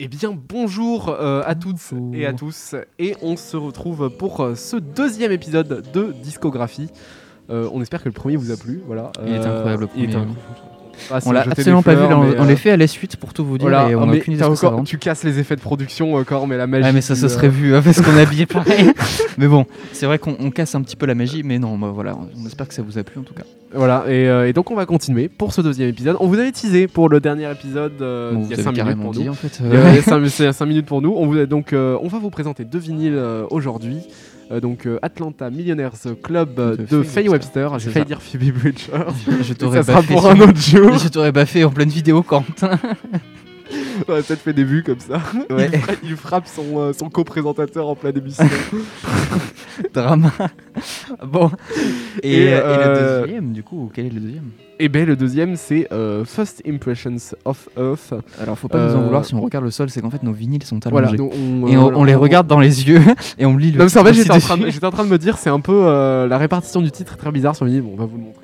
Eh bien, bonjour euh, à toutes Bonjour. et à tous, et on se retrouve pour euh, ce deuxième épisode de Discographie. Euh, on espère que le premier vous a plu, voilà. Il est incroyable, le il est premier. incroyable. Ah, c'est On l'a absolument pas vu, fleurs, on, on euh, l'est fait à la suite pour tout vous dire Voilà, et on mais n'a aucune idée ça encore- tu casses les effets de production encore, mais la magie. Ah mais ça du, se euh, serait vu hein, parce qu'on est habillé pareil. mais bon, c'est vrai qu'on on casse un petit peu la magie, mais non, bah, voilà, on espère que ça vous a plu en tout cas. Voilà, et, euh, et donc on va continuer pour ce deuxième épisode. On vous avait teasé pour le dernier épisode euh, Bon, il y a avez 5 minutes pour dit nous. en fait. Il euh, y a 5, c'est 5 minutes pour nous. On, vous, donc, euh, on va vous présenter deux vinyles euh, aujourd'hui. Euh, donc euh, Atlanta Millionaires Club euh, De de, Faye Faye Webster. J'ai failli dire Phoebe Bridger. je t'aurais sera baffé pour sur- un autre jour. Je t'aurais baffé en pleine vidéo Quentin. On aurait peut-être fait des vues comme ça. Ouais. Il, fra- il frappe son, euh, son co-présentateur en pleine émission. Drama. bon. Et, Et, euh, et euh, le deuxième, du coup, quel est le deuxième? Et ben le deuxième c'est euh, First Impressions of Earth. Alors faut pas nous en vouloir si on regarde le sol, c'est qu'en fait nos vinyles sont Voilà. allongés. donc on, et on, on les regarde dans les yeux et on lit le Non, mais en fait, j'étais en, train de- dessus. j'étais en train de me dire, c'est un peu la répartition du titre est très bizarre sur le vinyle. Bon, on va vous le montrer.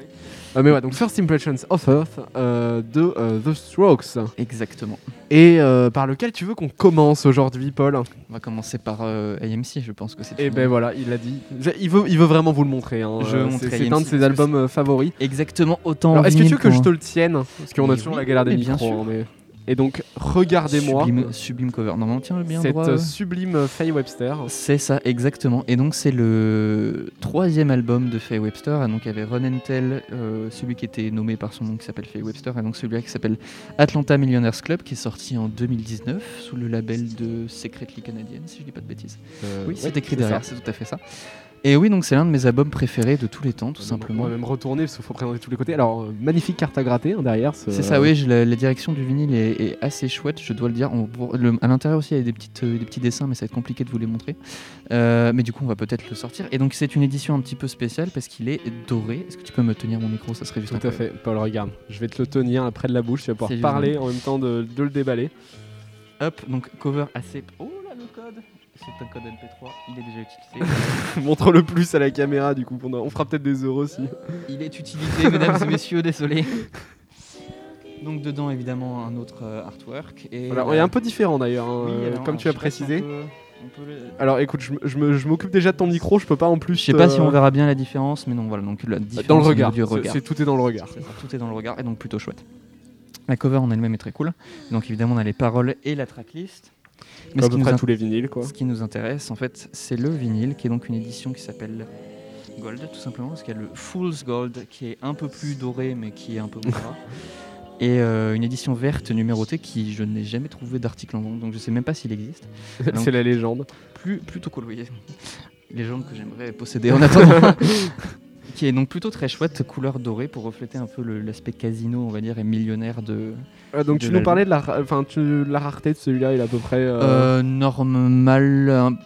Euh, mais ouais, donc First Impressions of Earth euh, de euh, The Strokes. Exactement. Et par lequel tu veux qu'on commence aujourd'hui, Paul? On va commencer par AMC, je pense que c'est. Et fini. ben voilà, il l'a dit. Je- Il veut, il veut vraiment vous le montrer. hein. C'est un de ses albums favoris. Exactement autant. Alors, est-ce que tu veux que je te le tienne? Parce qu'on a toujours oui, la galère des bien micros. sûr. hein, mais- Et donc, regardez-moi Sublime, sublime cover. Non, mais on tient bien cette droit. euh, sublime Faye Webster. C'est ça, exactement. Et donc, c'est le troisième album de Faye Webster. Et donc, il y avait Run and Tell, euh, celui qui était nommé par son nom qui s'appelle Faye Webster. Et donc, celui-là qui s'appelle Atlanta Millionaires Club, qui est sorti en 2019 sous le label de Secretly Canadian, si je dis pas de bêtises. Euh, oui, ouais, c'est écrit derrière, c'est tout à fait ça. Et oui, donc c'est l'un de mes albums préférés de tous les temps, tout On simplement. va même retourner parce qu'il faut présenter tous les côtés. Alors, euh, magnifique carte à gratter hein, derrière. ce- C'est ça, oui, je- la, la direction du vinyle est, est assez chouette, je dois le dire. On- le- à l'intérieur aussi, il y a des, petites, euh, des petits dessins, mais ça va être compliqué de vous les montrer. Euh, mais du coup, on va peut-être le sortir. Et donc, c'est une édition un petit peu spéciale parce qu'il est doré. Est-ce que tu peux me tenir mon micro? Ça serait juste Tout à incroyable. fait, Paul, regarde. Je vais te le tenir près de la bouche, tu vas pouvoir parler en même temps de, de le déballer. Hop, donc cover assez. Oh là, le code C'est un code MP3, il est déjà utilisé. Montre le plus à la caméra, du coup. On, a- on fera peut-être des heures aussi. il est utilisé, mesdames et messieurs, désolé. Donc, dedans, évidemment, un autre euh, artwork. Et, Voilà, euh, il est un peu différent d'ailleurs, hein, oui, alors, comme alors, tu as si on précisé. on Alors écoute, je, m'occupe déjà de ton micro, je peux pas en plus. Je sais pas si on euh, verra bien la différence, mais non, voilà, donc la différence Dans le regard. tout est dans le regard. Ça, tout est dans le regard et donc plutôt chouette. La cover en elle-même est très cool. Donc évidemment, on a les paroles et la tracklist. Mais Comme à ce peu qui, nous près tous les vinyles, quoi. ce qui nous intéresse, en fait, c'est le vinyle, qui est donc une édition qui s'appelle Gold, tout simplement, parce qu'il y a le Fool's Gold, qui est un peu plus doré, mais qui est un peu moins gras. Et euh, une édition verte numérotée qui je n'ai jamais trouvé d'article en vente, donc je sais même pas s'il existe. C'est la légende. plus, plutôt cool, oui. Légende que j'aimerais posséder en attendant. qui est donc plutôt très chouette, couleur dorée pour refléter un peu l'aspect casino, on va dire, et millionnaire de. Euh, donc De tu nous parlais de la, enfin, tu- la rareté de celui-là, il est à peu près euh, Euh, normal. un-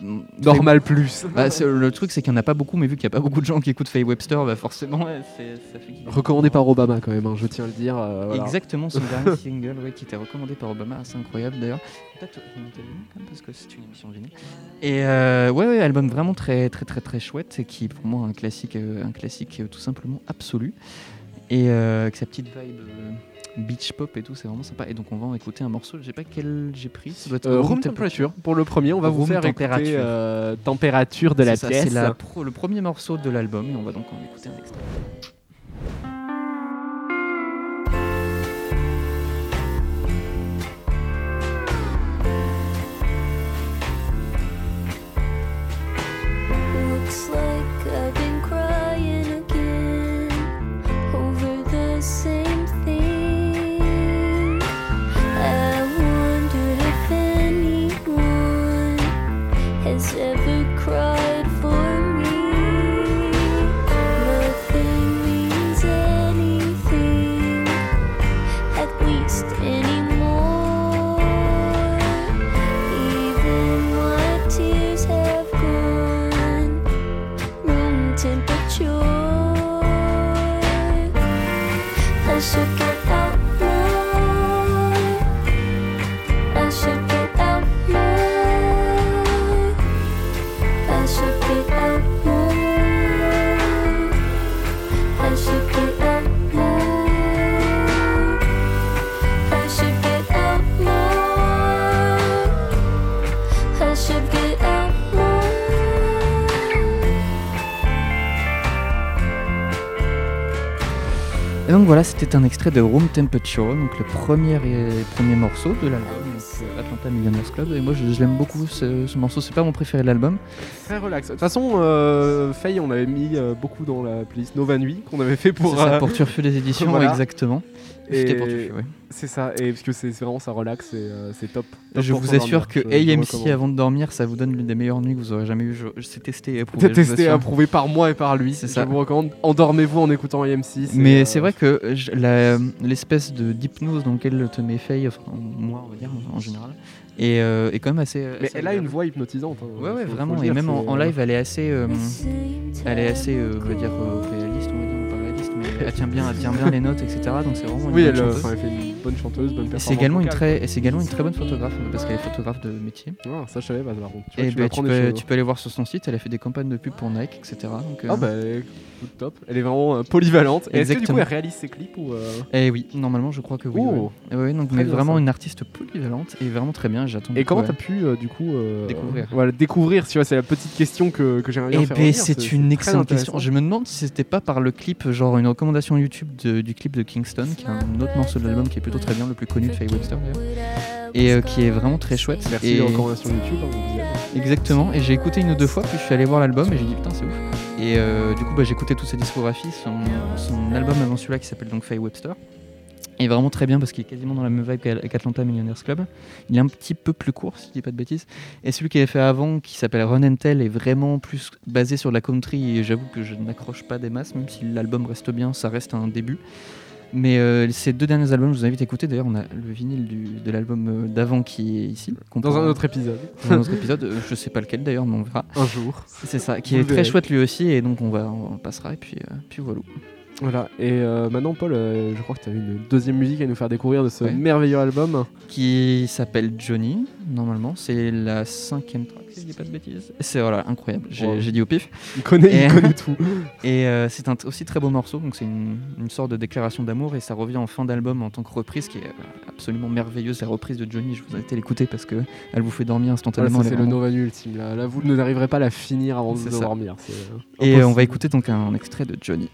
normal plus. Bah, c'est- le truc, c'est qu'il n'y en a pas beaucoup, mais vu qu'il n'y a pas beaucoup de gens qui écoutent Faye Webster, bah forcément, c'est- ça fait Recommandé par Obama quand même, hein, je tiens à le dire. euh. Exactement, son dernier single, ouais, qui était recommandé par Obama, assez incroyable d'ailleurs. Peut-être remonter le vinyle, quand même, parce que c'est une émission de vinyle. Et euh, ouais, ouais, album vraiment très, très, très, très chouette, et qui est pour moi un classique, euh, un classique euh, tout simplement absolu. Et euh, avec sa petite vibe euh, beach pop et tout, c'est vraiment sympa. Et donc on va en écouter un morceau, je sais pas quel j'ai pris, ça doit être Euh, Room temperature. Pour le premier, on va vous faire temperature. écouter euh, température de la ça, pièce. C'est pro- le premier morceau de l'album, et on va donc en écouter un extrait. Donc voilà, c'était un extrait de Room Temperature, donc le premier, et, premier morceau de l'album, euh, Atlanta Millionaires Club. Et moi, je, je l'aime beaucoup ce, ce morceau. C'est pas mon préféré de l'album. Très relax. De toute façon, euh, Faye, on avait mis euh, beaucoup dans la playlist Nova Nuit qu'on avait fait pour. Ça, euh, pour Turfu des éditions, voilà. exactement. C'était pour Turfu, ouais. C'est ça, et parce que c'est vraiment ça relax, et c'est top. Je vous assure que Je- je AMC avant de dormir, ça vous donne l'une des meilleures nuits que vous aurez jamais eues. Je, je- c'est testé et approuvé. C'est je testé, assure. approuvé par moi et par lui. C'est Je ça. vous recommande. Endormez-vous en écoutant AMC. Mais euh, c'est vrai que je- l'espèce de d'hypnose dans laquelle te met Faye, enfin moi on va dire en général, est, euh, est quand même assez. Mais assez elle a une voix hypnotisante. hein, Ouais, ouais, vraiment. Et dire, même en, live, elle est assez, euh, elle est assez, euh, on va dire euh, réaliste, on va dire elle tient bien, elle tient bien les notes, etc. Donc c'est vraiment une Oui, bonne elle, euh, chanteuse. elle fait une bonne chanteuse, bonne Et performance. c'est également une très, et c'est également une très bonne photographe parce qu'elle est photographe de métier. Ah, ça, je savais pas, par contre. Tu vois, Et tu bah, tu, des peux, tu peux aller voir sur son site. Elle a fait des campagnes de pub pour Nike, etc. Donc, euh, Ah bah top. Elle est vraiment euh, polyvalente. Et est-ce que du coup elle réalise ses clips ou euh, Et oui, normalement, je crois que oui. Oh. ouais. Ouais, donc, mais vraiment ça. une artiste polyvalente et vraiment très bien. J'attends. Et comment t'as pu euh, du coup euh, Découvrir. Voilà, découvrir. Tu vois, c'est la petite question que, que j'aimerais bien Eh faire. ben, c'est une excellente question. Je me demande si c'était pas par le clip, genre une recommandation YouTube de- du clip de Kingston, qui est un autre morceau de l'album qui est plutôt très bien, le plus connu de Faye Webster d'ailleurs, et euh, qui est vraiment très chouette. Merci et les recommandations YouTube. hein. Exactement. Et j'ai écouté une ou deux fois, puis je suis allé voir l'album et j'ai dit putain c'est ouf. Et euh, du coup, bah, j'ai écouté toute sa discographie, son, son album avant celui-là qui s'appelle donc Faye Webster. Est vraiment très bien parce qu'il est quasiment dans la même vibe qu'A- qu'Atlanta Millionaires Club. Il est un petit peu plus court, si je dis pas de bêtises. Et celui qu'il avait fait avant, qui s'appelle Run and Tell, est vraiment plus basé sur la country. Et j'avoue que je n'accroche pas des masses, même si l'album reste bien, ça reste un début. Mais euh, ces deux derniers albums, je vous invite à écouter. D'ailleurs, on a le vinyle du- de l'album euh, d'avant qui est ici. Dans un autre épisode, dans un autre épisode. Euh, Je sais pas lequel d'ailleurs, mais on verra. un jour. C'est ça, qui Vous est très chouette lui aussi. Et donc, on, va, on passera. Et puis, euh, puis voilà. Voilà. Et euh, maintenant, Paul, euh, je crois que tu as une deuxième musique à nous faire découvrir de ce Ouais. merveilleux album. qui s'appelle Johnny, normalement. C'est la cinquième track, si je dis pas de bêtises. C'est voilà, incroyable. J'ai Wow. dit au pif. Il connaît, Et- il connaît tout. Et euh, c'est un aussi très beau morceau, donc c'est une, une sorte de déclaration d'amour et ça revient en fin d'album en tant que reprise qui est euh, absolument merveilleuse. La reprise de Johnny, je vous invite à l'écouter parce que elle vous fait dormir instantanément. c'est le Nova ultime. Là, Là, vous n'arriverez pas à la finir avant de euh, Et on va écouter donc un extrait de Johnny.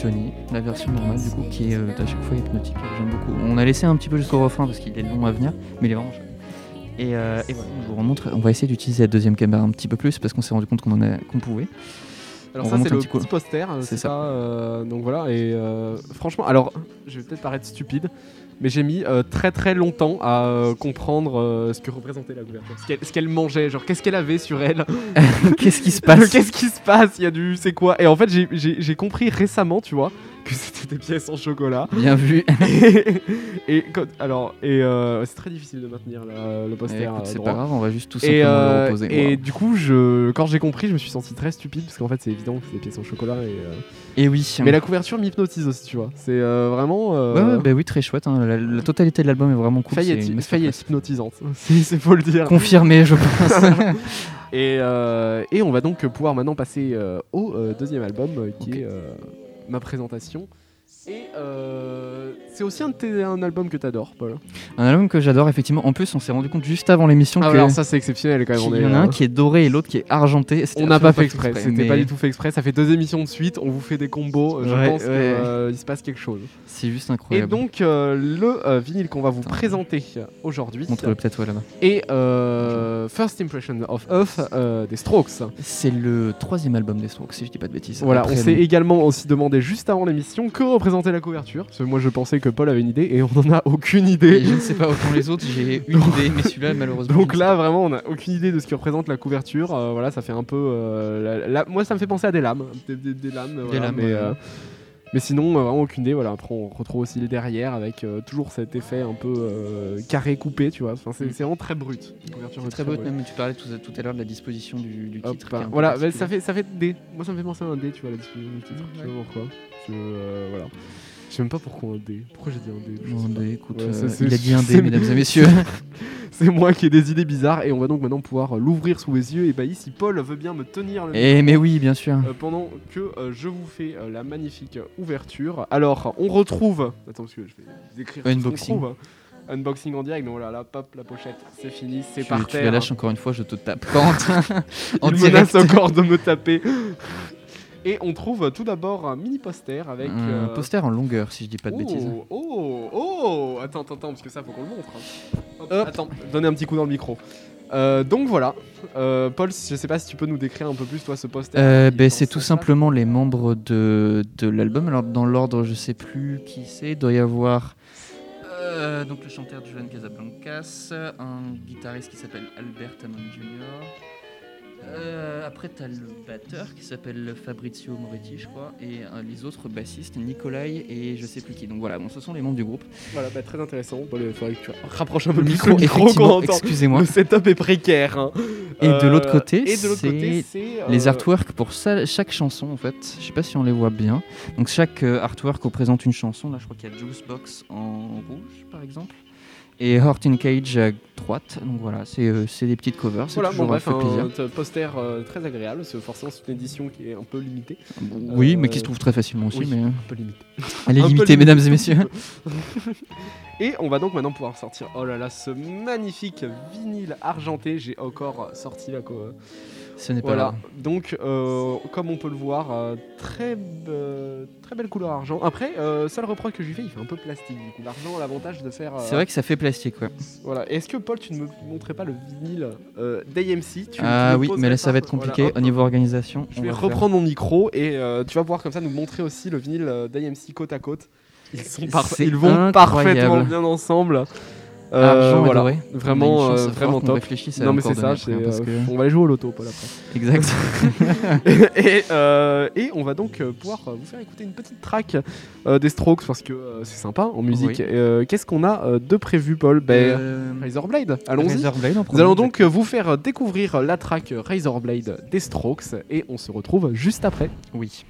Johnny, la version normale du coup, qui est euh, à chaque fois hypnotique. J'aime beaucoup. On a laissé un petit peu jusqu'au refrain parce qu'il est long à venir, mais il est vraiment chouette. Et, euh, et voilà, on vous remontre. On va essayer d'utiliser la deuxième caméra un petit peu plus parce qu'on s'est rendu compte qu'on pouvait. Alors On ça c'est le petit poster, euh, C'est c'est ça. ça. euh, donc voilà et euh, franchement, alors je vais peut-être paraître stupide, mais j'ai mis euh, très très longtemps à euh, comprendre euh, ce que représentait la couverture, ce qu'elle, ce qu'elle mangeait, genre qu'est-ce qu'elle avait sur elle, Qu'est-ce qui se passe? Qu'est-ce qui se passe, il y a du, c'est quoi, et en fait j'ai, j'ai- j'ai compris récemment, tu vois, que c'était des pièces en chocolat. Bien vu. et, et quand- alors, et euh, c'est très difficile de maintenir la- le poster. Écoute, euh, c'est pas grave, on va juste tout Et, simplement euh, le reposer. et du coup, je, quand j'ai compris, je me suis senti très stupide parce qu'en fait, c'est évident que c'est des pièces en chocolat. Et, euh, Et oui. Mais la couverture m'hypnotise aussi, tu vois. C'est euh, vraiment. Ouais, ouais, bah oui, très chouette. hein. La, la totalité de l'album est vraiment cool. c'est est, hypnotisante. c'est c'est faut le dire. Confirmé, je pense. Et, et on va donc pouvoir maintenant passer au deuxième album qui est ma présentation. Et euh, c'est aussi un, de tes- un album que t'adores, Paul. un album que j'adore, effectivement. En plus, on s'est rendu compte juste avant l'émission Ah, que. alors ça c'est exceptionnel quand même. on y en a un euh, qui est doré et l'autre qui est argenté. On n'a pas fait exprès, c'était mais pas du tout fait exprès. Ça fait deux émissions de suite, on vous fait des combos. Je Ouais, pense ouais. qu'il se passe quelque chose. C'est juste Et incroyable. donc, euh, le euh, vinyle qu'on va vous Attends. présenter aujourd'hui Montre-le peut-être ouais, là-bas. euh, First Impression of Earth euh, des Strokes. C'est le troisième album des Strokes, si je dis pas de bêtises. Voilà, Après, on s'est donc, également aussi demandé juste avant l'émission que représentait la couverture. Parce que moi, je pensais que Paul avait une idée et on n'en a aucune et idée. je ne sais pas autant les autres, j'ai une idée, mais celui-là, malheureusement. Donc là, vraiment, on n'a aucune idée de ce que représente la couverture. Euh, voilà, ça fait un peu. euh, la- la- moi, ça me fait penser à des lames. Des, des- des lames, voilà, lames, mais, ouais. Mais sinon, euh, vraiment aucune idée. Voilà, après, on retrouve aussi les derrière avec euh, toujours cet effet un peu euh, carré coupé, tu vois. Enfin, c'est Mm. c'est vraiment très brut. Très brute. même tu parlais tout, à l'heure de la disposition du, titre. un peu voilà, ça fait ça fait D. Moi, ça me fait penser à un D, tu vois, la disposition du titre. Je sais pas pourquoi. Je, voilà. Je sais même pas pourquoi un D. Pourquoi j'ai dit un dé, écoute, ça, c'est- il a dit un dé, mesdames et messieurs. C'est moi qui ai des idées bizarres et on va donc maintenant pouvoir l'ouvrir sous les yeux. Et bah, si Paul veut bien me tenir le Eh, mais oui, bien sûr. Euh, pendant que euh, je vous fais euh, la magnifique ouverture. Alors, on retrouve. Attends, parce que je vais vous écrire. ce Unboxing. Unboxing en direct. Donc voilà, là, pop, la pochette, c'est fini, c'est Tu, par tu terre. la lâches encore une fois, je te tape. Quand en Il direct. menace encore de me taper. Et on trouve tout d'abord un mini poster avec. Un euh, poster en longueur, si je dis pas de oh, bêtises. Oh, oh, attends, attends, attends, parce que ça, faut qu'on le montre. hein. Hop, Hop. Attends, donnez un petit coup dans le micro. Euh, donc voilà, Euh, Paul, je sais pas si tu peux nous décrire un peu plus toi ce poster. Euh, ben, c'est tout simplement les membres de, de l'album. Alors dans l'ordre, je sais plus qui c'est. Il doit y avoir donc le chanteur Joan Casablancas, un guitariste qui s'appelle Albert Hammond Jr. Euh, après, tu as le batteur qui s'appelle Fabrizio Moretti, je crois, et euh, les autres bassistes, Nikolai et je sais plus qui. Donc voilà, bon, ce sont les membres du groupe. Voilà, bah, très intéressant. Paul, il faudrait que tu rapproches un peu Le micro, le excusez-moi. Le setup est précaire. hein. Et de l'autre côté, et de l'autre côté, c'est Les euh, artworks pour ça- chaque chanson en fait, je sais pas si on les voit bien. Donc chaque euh, artwork représente une chanson. Là, je crois qu'il y a Juicebox en rouge par exemple et Heart in Cage à droite. Donc voilà, c'est euh, des petites covers. c'est Voilà, bon, toujours, bref, ça fait plaisir. un t- poster euh, très agréable. C'est forcément une édition qui est un peu limitée. Oui, euh, mais qui se trouve très facilement aussi. oui. Mais euh, Un peu limitée. elle est limitée, mesdames et messieurs. Et on va donc maintenant pouvoir sortir, oh là là, ce magnifique vinyle argenté. J'ai encore sorti quoi. Ce n'est pas Voilà, grave. donc euh, comme on peut le voir, euh, très, très belle couleur argent. Après, euh, seul reproche que je lui fais, il fait un peu plastique. Du coup, l'argent a l'avantage de faire. euh, C'est vrai que ça fait plastique, ouais. Voilà. Est-ce que Paul, tu ne me montrais pas le vinyle d'AMC Ah oui, mais là ça va être compliqué Voilà, au niveau organisation. Je vais faire- reprendre mon micro et tu vas pouvoir comme ça nous montrer aussi le vinyle d'AMC côte à côte. Ils, sont Ils vont incroyable. parfaitement bien ensemble. Euh, Argent et voilà. doré. Vraiment, euh, vraiment top. réfléchisse à Non mais encore c'est ça, donner c'est, après, parce euh, que- on va aller jouer au loto Paul après. Exact. et, euh, et on va donc euh, pouvoir euh, vous faire écouter une petite track euh, des Strokes parce que euh, c'est sympa en musique. Oui. Euh, Qu'est-ce qu'on a euh, de prévu Paul? Ben, Euh, Razorblade, allons-y. Razorblade Nous allons donc euh, vous faire découvrir la track Razorblade des Strokes et on se retrouve juste après. Oui.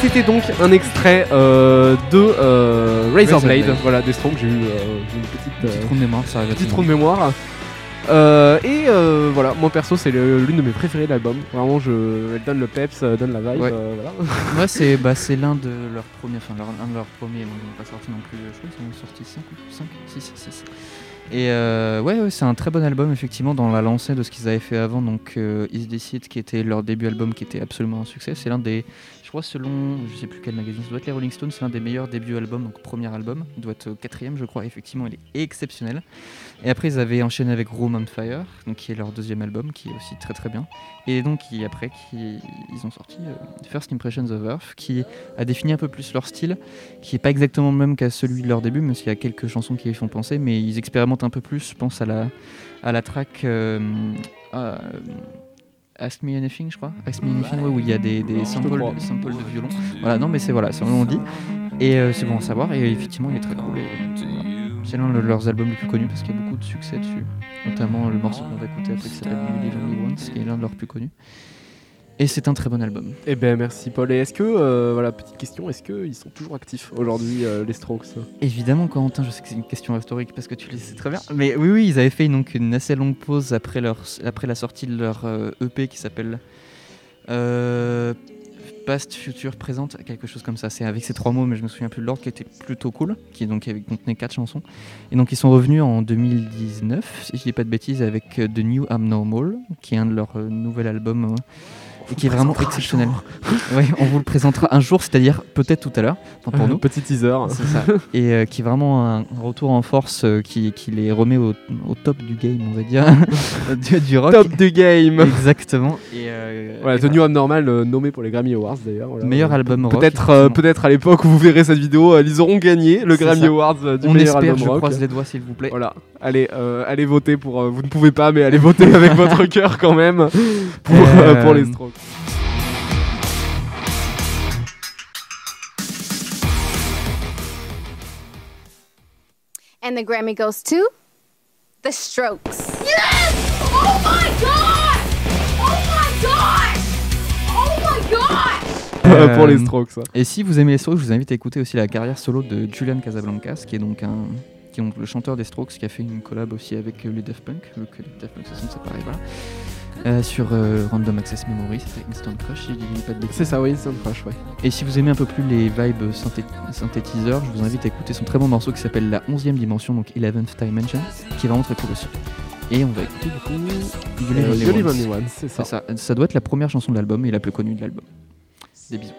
C'était donc un extrait euh, de euh, Razor Blade, Razorblade. voilà, des Strokes. J'ai eu euh, j'ai eu une petite, Petit euh, trou de mémoire, ça arrive à petit tout trou le de mémoire. Et voilà, moi perso, c'est l'une de mes préférées de l'album. Vraiment, je, elle donne le peps, donne la vibe. Ouais. voilà. Moi, c'est bah, c'est l'un de leurs premiers, enfin, leur- un de leurs premiers, ils n'ont pas sorti non plus, je crois qu'ils sont sortis 5 ou 5, 6, 6. Et euh, ouais, ouais, c'est un très bon album, effectivement, dans la lancée de ce qu'ils avaient fait avant, donc euh, Is This It, qui était leur début album, qui était absolument un succès. C'est l'un des, je crois, selon, je sais plus quel magazine, ça doit être les Rolling Stones, c'est l'un des meilleurs débuts albums, donc premier album, doit être euh, quatrième, je crois, effectivement, il est exceptionnel. Et après, ils avaient enchaîné avec Room on Fire, donc qui est leur deuxième album, qui est aussi très très bien. Et donc, après, qui, ils ont sorti euh, First Impressions of Earth, qui a défini un peu plus leur style, qui est pas exactement le même qu'à celui de leur début, même s'il y a quelques chansons qui y font penser, mais ils expérimentent un peu plus, je pense à la, à la track euh, Ask Me Anything, je crois. Ask Me Anything, ouais, où il y a des, des samples, de violon. Voilà, non, mais c'est voilà, c'est on dit. Et euh, c'est bon à savoir, et effectivement, il est très cool. et, voilà. C'est l'un de leurs albums les plus connus parce qu'il y a beaucoup de succès dessus, notamment le morceau qu'on va écouter après qui s'appelle You Live Only Once, qui est l'un de leurs plus connus. Et c'est un très bon album. Eh ben merci Paul. Et est-ce que, euh, voilà, petite question, est-ce qu'ils sont toujours actifs aujourd'hui, euh, les Strokes? Évidemment, Corentin, je sais que c'est une question historique parce que tu le sais très bien. Mais oui, oui, ils avaient fait donc une assez longue pause après, leur, après la sortie de leur euh, EP qui s'appelle euh, Past, Future, Présente, quelque chose comme ça. C'est avec ces trois mots, mais je me souviens plus de l'ordre, qui était plutôt cool, qui donc contenait quatre chansons. Et donc ils sont revenus en 2019, si je dis pas de bêtises, avec The New Abnormal, qui est un de leurs euh, nouveaux albums. Et qui est vraiment exceptionnel. Ouais, on vous le présentera un jour, c'est-à-dire peut-être tout à l'heure, enfin pour nous. Petit teaser. C'est ça. Et euh, qui est vraiment un retour en force euh, qui, qui les remet au, au top du game, on va dire, du, du rock. Top du game. Exactement. Et, euh, Voilà, et The New Abnormal, nommé pour les Grammy Awards d'ailleurs. voilà. Meilleur album rock, Peut-être, peut-être à l'époque où vous verrez cette vidéo, ils auront gagné le Grammy ça. Awards du On meilleur espère, album je rock. croise les doigts s'il vous plaît. Voilà, allez, euh, allez voter pour. euh, vous ne pouvez pas, mais allez voter avec votre cœur quand même pour, pour les Strokes. And the Grammy goes to The Strokes. Yes! Oh my god! Oh my god! Oh my god! Euh, pour les Euh, Strokes. Et si vous aimez les Strokes, je vous invite à écouter aussi la carrière solo de Julian Casablancas, qui est donc un qui est donc le chanteur des Strokes, qui a fait une collab aussi avec euh, les Daft Punk, vu que les Daft Punk se sont séparés, voilà. Euh, sur euh, Random Access Memory, c'était Instant Crush, si je dis pas de bêtises. C'est ça, oui, Instant Crush, ouais. Et si vous aimez un peu plus les vibes synthé- synthétiseurs, je vous invite à écouter son très bon morceau qui s'appelle La 11e dimension, donc 11th Dimension, qui est vraiment très cool aussi. Et on va écouter du coup Euh, Only Once, c'est ça. Ça. Ça doit être la première chanson de l'album et la plus connue de l'album. Des bisous.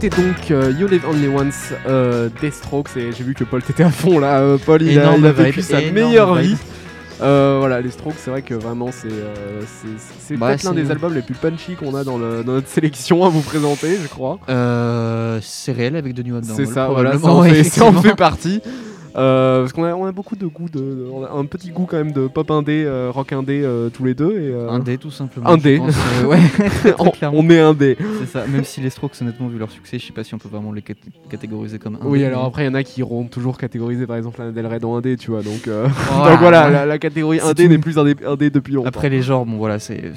C'était donc euh, You Live Only Once euh, des Strokes et j'ai vu que Paul t'étais à fond là. euh, Paul il a, Énorme il a vécu vibe, sa meilleure vibe. vie. Euh, voilà, les Strokes, c'est vrai que vraiment c'est c'est- Bah, peut-être l'un des albums les plus punchy qu'on a dans, le- dans notre sélection à vous présenter, je crois. C'est réel avec The New Abnormal. C'est ça, voilà, ça en, ouais, fait, ça en fait partie. Euh, parce qu'on a, on a beaucoup de goût, de, on a un petit goût quand même de pop indé, euh, rock indé euh, tous les deux. Et, euh, Un dé tout simplement. Un je dé. pense, euh, ouais, on, on est indé. C'est ça. Même si les Strokes, honnêtement, vu leur succès, je sais pas si on peut vraiment les cat- catégoriser comme un. Oui, alors après, il y en a qui iront toujours catégoriser par exemple Lana Del Rey dans indé, tu vois. Donc, euh, Voilà, donc voilà, ouais. la, la catégorie indé n'est plus indé, indé depuis longtemps. Après les genres, bon voilà, c'est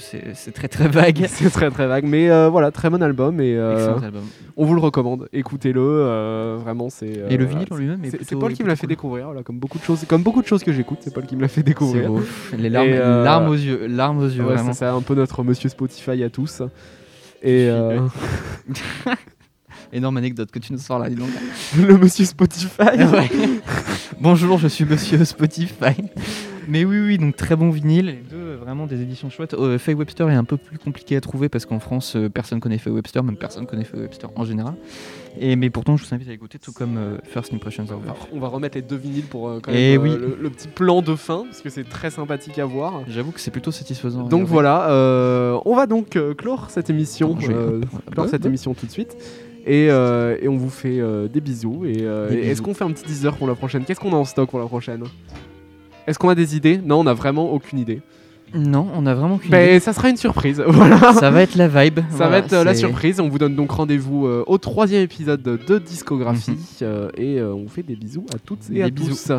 très très vague. c'est très très vague, mais voilà, très bon album et Excellent album. On vous le recommande. Écoutez-le, euh, vraiment, c'est. euh, Et le vinyle en lui-même est C'est Paul qui me l'a fait cool. découvrir, voilà, comme beaucoup de choses, comme beaucoup de choses que j'écoute, c'est Paul qui me l'a fait découvrir. beau. Les larmes, Et, euh, larmes aux yeux, larmes aux yeux, Ouais, c'est ça, un peu notre monsieur Spotify à tous. Et Énorme anecdote que tu nous sors là, dis donc. le monsieur Spotify. Ouais. Bonjour, je suis Monsieur Spotify. Mais oui, oui, donc très bon vinyle. Les deux, euh, vraiment des éditions chouettes. Euh, Faye Webster est un peu plus compliqué à trouver parce qu'en France, euh, personne connaît Faye Webster, même personne connaît Faye Webster en général. Et, mais pourtant, je vous invite à écouter, tout comme euh, First Impressions of. Alors, on va remettre les deux vinyles pour euh, quand Eh même, oui. le, le petit plan de fin, parce que c'est très sympathique à voir. J'avoue que c'est plutôt satisfaisant. Donc voilà, on va donc clore cette émission, clore cette émission tout de suite. Et, euh, et on vous fait euh, des bisous. Et, euh, est-ce qu'on fait un petit teaser pour la prochaine? Qu'est-ce qu'on a en stock pour la prochaine? Est-ce qu'on a des idées? Non, on n'a vraiment aucune idée. Non, on a vraiment qu'une Ben, idée. ça sera une surprise. voilà. Ça va être la vibe. Ça Voilà, va être euh, la surprise. On vous donne donc rendez-vous euh, au troisième épisode de Discographie. Mhm. euh, et on vous fait des bisous à toutes et Des à bisous. tous.